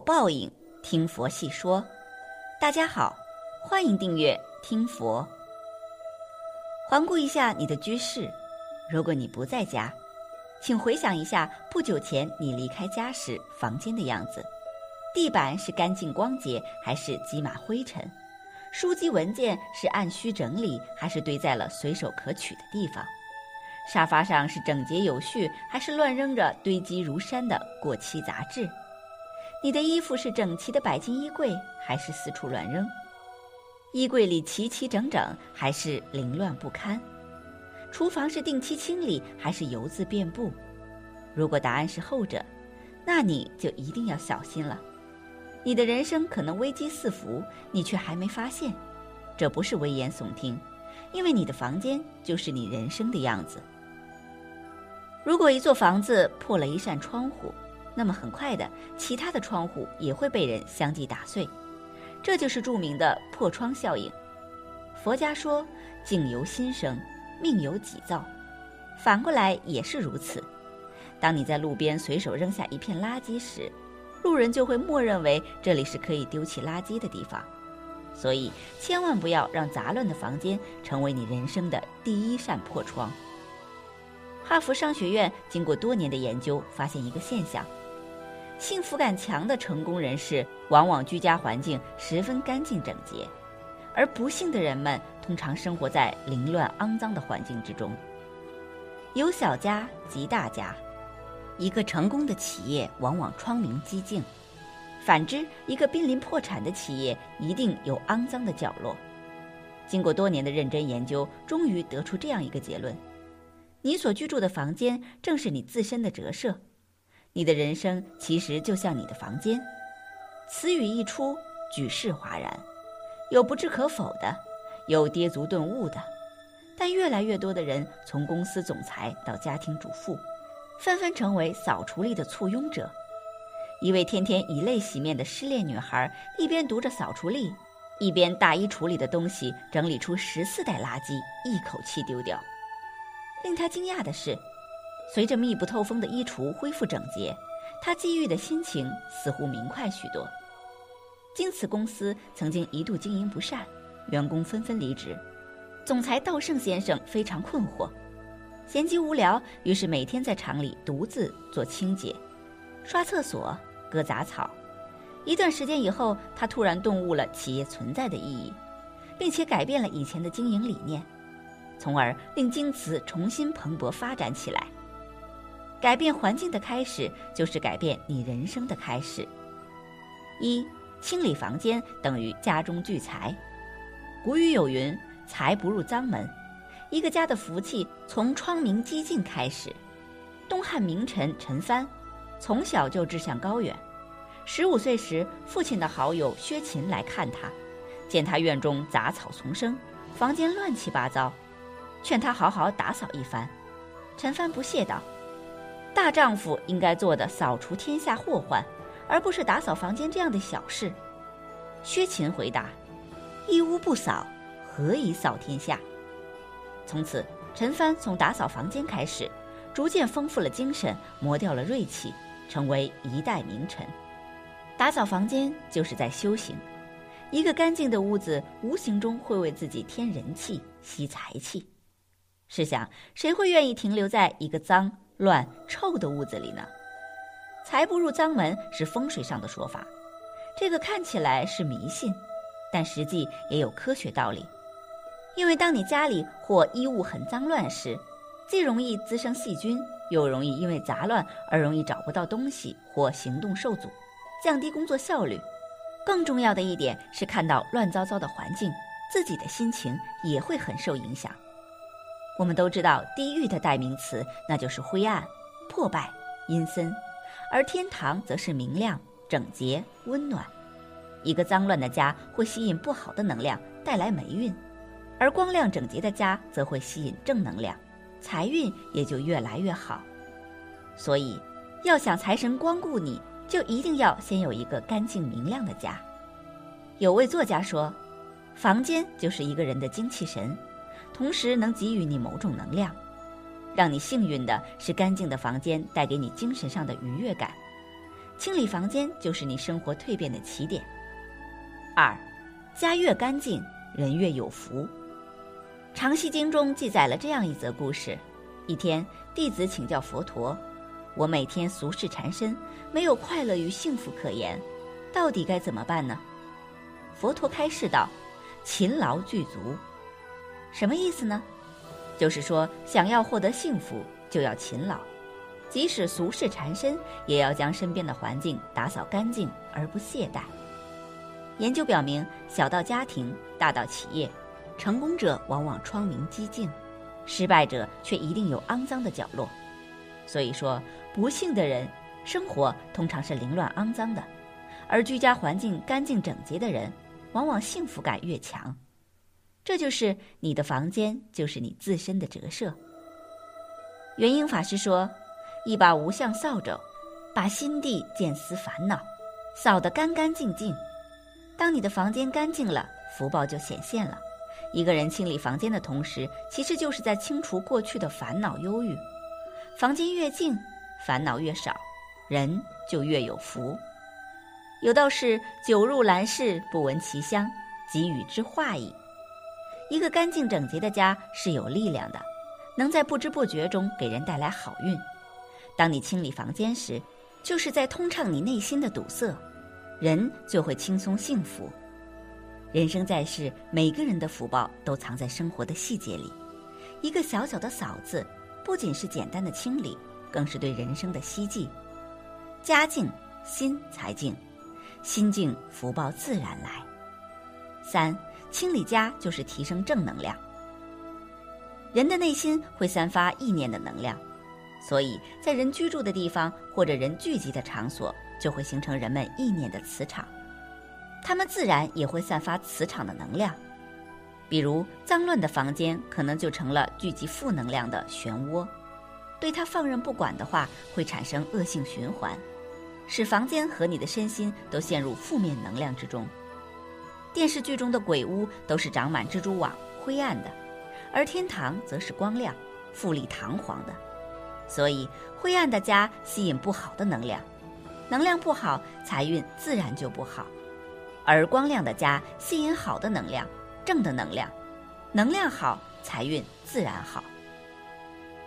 报应，听佛细说。大家好，欢迎订阅听佛。环顾一下你的居室，如果你不在家，请回想一下不久前你离开家时房间的样子。地板是干净光洁，还是积满灰尘？书籍文件是按需整理，还是堆在了随手可取的地方？沙发上是整洁有序，还是乱扔着堆积如山的过期杂志？你的衣服是整齐的摆进衣柜，还是四处乱扔？衣柜里齐齐整整，还是凌乱不堪？厨房是定期清理，还是油渍遍布？如果答案是后者，那你就一定要小心了。你的人生可能危机四伏，你却还没发现。这不是危言耸听，因为你的房间就是你人生的样子。如果一座房子破了一扇窗户，那么很快的，其他的窗户也会被人相继打碎，这就是著名的破窗效应。佛家说“境由心生，命由己造”，反过来也是如此。当你在路边随手扔下一片垃圾时，路人就会默认为这里是可以丢弃垃圾的地方，所以千万不要让杂乱的房间成为你人生的第一扇破窗。哈佛商学院经过多年的研究，发现一个现象：幸福感强的成功人士往往居家环境十分干净整洁，而不幸的人们通常生活在凌乱肮脏的环境之中。有小家即大家。一个成功的企业往往窗明几净，反之，一个濒临破产的企业一定有肮脏的角落。经过多年的认真研究，终于得出这样一个结论：你所居住的房间正是你自身的折射，你的人生其实就像你的房间。此语一出，举世哗然，有不置可否的，有跌足顿悟的，但越来越多的人，从公司总裁到家庭主妇。纷纷成为扫除力的簇拥者。一位天天以泪洗面的失恋女孩，一边读着扫除力，一边大衣橱里的东西整理出十四袋垃圾，一口气丢掉。令她惊讶的是，随着密不透风的衣橱恢复整洁，他积郁的心情似乎明快许多。经此公司曾经一度经营不善，员工纷纷离职，总裁稻盛先生非常困惑。闲极无聊，于是每天在厂里独自做清洁、刷厕所、割杂草。一段时间以后，他突然顿悟了企业存在的意义，并且改变了以前的经营理念，从而令京瓷重新蓬勃发展起来。改变环境的开始，就是改变你人生的开始。一、清理房间等于家中聚财。古语有云：“财不入脏门。”一个家的福气从窗明几净开始。东汉名臣陈蕃，从小就志向高远。十五岁时，父亲的好友薛勤来看他，见他院中杂草丛生，房间乱七八糟，劝他好好打扫一番。陈蕃不屑道：“大丈夫应该做的扫除天下祸患，而不是打扫房间这样的小事。”薛勤回答：“一屋不扫，何以扫天下？”从此，陈蕃从打扫房间开始，逐渐丰富了精神，磨掉了锐气，成为一代名臣。打扫房间就是在修行。一个干净的屋子，无形中会为自己添人气、吸财气。试想，谁会愿意停留在一个脏乱臭的屋子里呢？财不入脏门是风水上的说法，这个看起来是迷信，但实际也有科学道理。因为当你家里或衣物很脏乱时，既容易滋生细菌，又容易因为杂乱而容易找不到东西或行动受阻，降低工作效率。更重要的一点是，看到乱糟糟的环境，自己的心情也会很受影响。我们都知道，地狱的代名词那就是灰暗、破败、阴森，而天堂则是明亮、整洁、温暖。一个脏乱的家会吸引不好的能量，带来霉运。而光亮整洁的家则会吸引正能量，财运也就越来越好。所以，要想财神光顾你，就一定要先有一个干净明亮的家。有位作家说：“房间就是一个人的精气神，同时能给予你某种能量。让你幸运的是，干净的房间带给你精神上的愉悦感。清理房间就是你生活蜕变的起点。二，家越干净，人越有福。《长西经》中记载了这样一则故事：一天，弟子请教佛陀：“我每天俗世缠身，没有快乐与幸福可言，到底该怎么办呢？”佛陀开示道：“勤劳具足。”什么意思呢？就是说，想要获得幸福，就要勤劳，即使俗事缠身，也要将身边的环境打扫干净，而不懈怠。研究表明，小到家庭，大到企业。成功者往往窗明几净，失败者却一定有肮脏的角落。所以说，不幸的人生活通常是凌乱肮脏的，而居家环境干净整洁的人，往往幸福感越强。这就是你的房间，就是你自身的折射。元英法师说：“一把无相扫帚，把心地见思烦恼扫得干干净净。当你的房间干净了，福报就显现了。”一个人清理房间的同时，其实就是在清除过去的烦恼忧郁。房间越净，烦恼越少，人就越有福。有道是：“酒入兰室，不闻其香，即与之化矣。”一个干净整洁的家是有力量的，能在不知不觉中给人带来好运。当你清理房间时，就是在通畅你内心的堵塞，人就会轻松幸福。人生在世，每个人的福报都藏在生活的细节里。一个小小的“扫”字，不仅是简单的清理，更是对人生的希冀。家净，心才净；心净，福报自然来。三，清理家就是提升正能量。人的内心会散发意念的能量，所以在人居住的地方或者人聚集的场所，就会形成人们意念的磁场。他们自然也会散发磁场的能量，比如脏乱的房间可能就成了聚集负能量的漩涡，对它放任不管的话，会产生恶性循环，使房间和你的身心都陷入负面能量之中。电视剧中的鬼屋都是长满蜘蛛网、灰暗的，而天堂则是光亮、富丽堂皇的。所以，灰暗的家吸引不好的能量，能量不好，财运自然就不好。而光亮的家吸引好的能量，正的能量，能量好，财运自然好。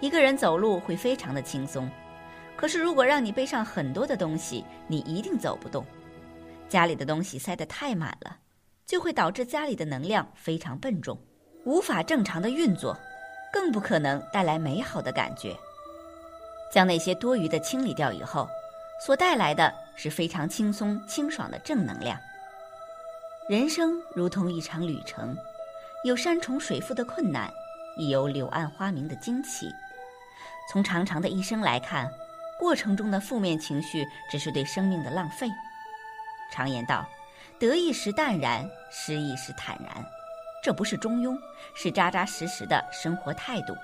一个人走路会非常的轻松，可是如果让你背上很多的东西，你一定走不动。家里的东西塞得太满了，就会导致家里的能量非常笨重，无法正常的运作，更不可能带来美好的感觉。将那些多余的清理掉以后，所带来的是非常轻松清爽的正能量。人生如同一场旅程，有山重水复的困难，亦有柳暗花明的惊奇。从长长的一生来看，过程中的负面情绪只是对生命的浪费。常言道：“得意时淡然，失意时坦然。”这不是中庸，是扎扎实实的生活态度。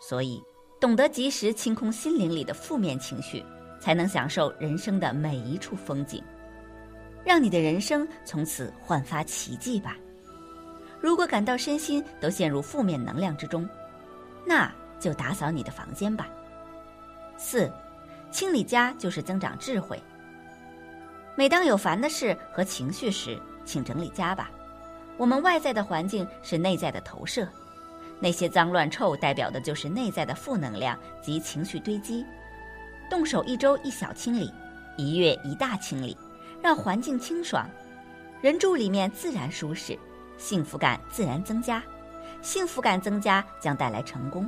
所以，懂得及时清空心灵里的负面情绪，才能享受人生的每一处风景。让你的人生从此焕发奇迹吧。如果感到身心都陷入负面能量之中，那就打扫你的房间吧。四，清理家就是增长智慧。每当有烦的事和情绪时，请整理家吧。我们外在的环境是内在的投射，那些脏乱臭代表的就是内在的负能量及情绪堆积。动手一周一小清理，一月一大清理。让环境清爽，人住里面自然舒适，幸福感自然增加，幸福感增加将带来成功。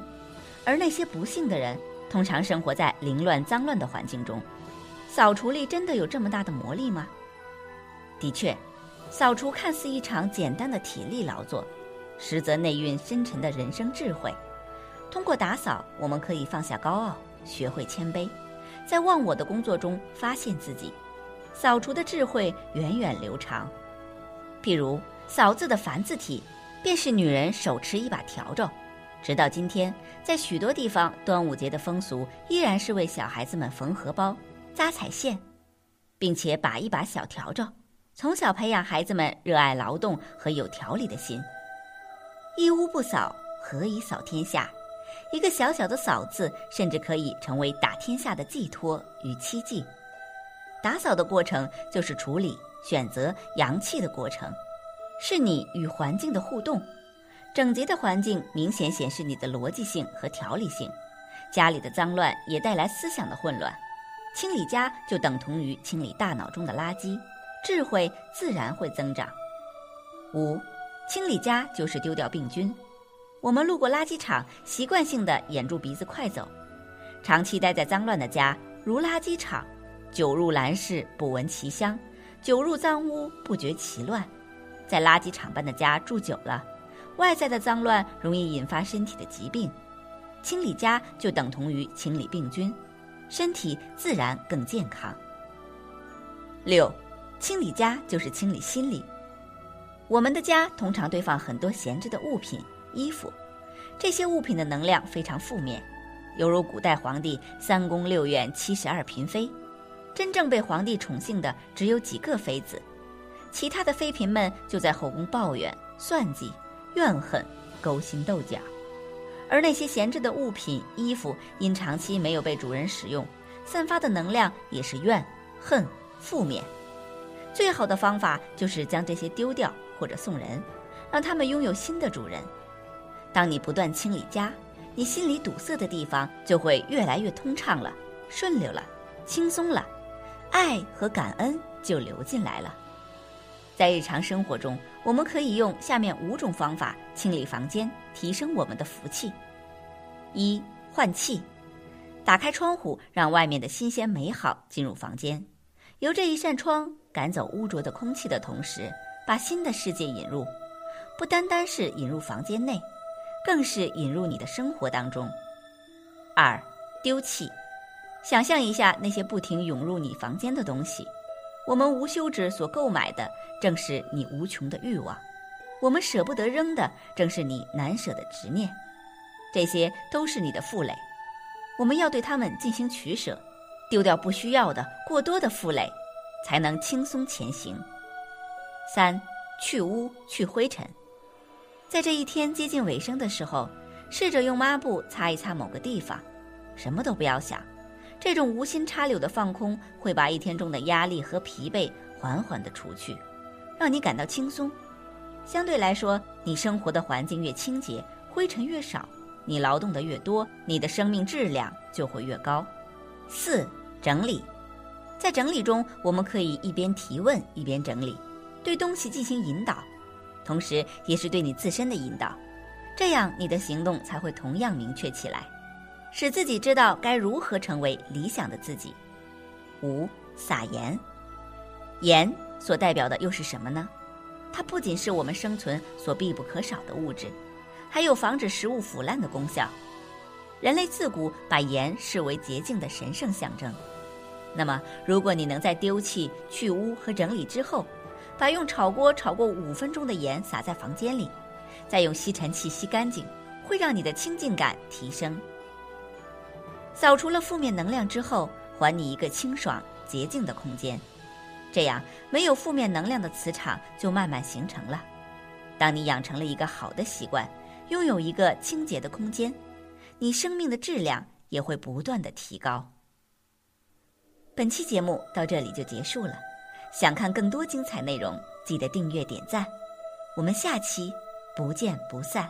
而那些不幸的人，通常生活在凌乱脏乱的环境中。扫除力真的有这么大的魔力吗？的确，扫除看似一场简单的体力劳作，实则内蕴深沉的人生智慧。通过打扫，我们可以放下高傲，学会谦卑，在忘我的工作中发现自己。扫除的智慧源远流长，譬如“扫”字的繁字体，便是女人手持一把笤帚。直到今天，在许多地方，端午节的风俗依然是为小孩子们缝荷包、扎彩线，并且把一把小笤帚，从小培养孩子们热爱劳动和有条理的心。一屋不扫，何以扫天下？一个小小的“扫”字，甚至可以成为打天下的寄托与期冀。打扫的过程就是处理、选择阳气的过程，是你与环境的互动。整洁的环境明显显示你的逻辑性和条理性，家里的脏乱也带来思想的混乱。清理家就等同于清理大脑中的垃圾，智慧自然会增长。五，清理家就是丢掉病菌。我们路过垃圾场，习惯性的掩住鼻子快走，长期待在脏乱的家，如垃圾场，久入兰室不闻其香，久入脏屋不觉其乱。在垃圾场般的家住久了。外在的脏乱容易引发身体的疾病，清理家就等同于清理病菌，身体自然更健康。六，清理家就是清理心理。我们的家通常堆放很多闲置的物品、衣服，这些物品的能量非常负面，犹如古代皇帝三宫六院七十二嫔妃，真正被皇帝宠幸的只有几个妃子，其他的妃嫔们就在后宫抱怨、算计。怨恨、勾心斗角，而那些闲置的物品、衣服，因长期没有被主人使用，散发的能量也是怨、恨、负面。最好的方法就是将这些丢掉或者送人，让他们拥有新的主人。当你不断清理家，你心里堵塞的地方就会越来越通畅了、顺溜了、轻松了，爱和感恩就流进来了。在日常生活中，我们可以用下面五种方法清理房间，提升我们的福气：一、换气，打开窗户，让外面的新鲜美好进入房间，由这一扇窗赶走污浊的空气的同时，把新的世界引入，不单单是引入房间内，更是引入你的生活当中。二、丢弃，想象一下那些不停涌入你房间的东西。我们无休止所购买的，正是你无穷的欲望；我们舍不得扔的，正是你难舍的执念。这些都是你的负累，我们要对它们进行取舍，丢掉不需要的、过多的负累，才能轻松前行。三，去污去灰尘，在这一天接近尾声的时候，试着用抹布擦一擦某个地方，什么都不要想。这种无心插柳的放空，会把一天中的压力和疲惫缓缓地除去，让你感到轻松。相对来说，你生活的环境越清洁，灰尘越少，你劳动的越多，你的生命质量就会越高。四、整理，在整理中，我们可以一边提问一边整理，对东西进行引导，同时也是对你自身的引导，这样你的行动才会同样明确起来。使自己知道该如何成为理想的自己。五撒盐，盐所代表的又是什么呢？它不仅是我们生存所必不可少的物质，还有防止食物腐烂的功效。人类自古把盐视为洁净的神圣象征。那么，如果你能在丢弃、去污和整理之后，把用炒锅炒过五分钟的盐撒在房间里，再用吸尘器吸干净，会让你的清净感提升。扫除了负面能量之后，还你一个清爽洁净的空间，这样没有负面能量的磁场就慢慢形成了。当你养成了一个好的习惯，拥有一个清洁的空间，你生命的质量也会不断的提高。本期节目到这里就结束了，想看更多精彩内容，记得订阅点赞，我们下期不见不散。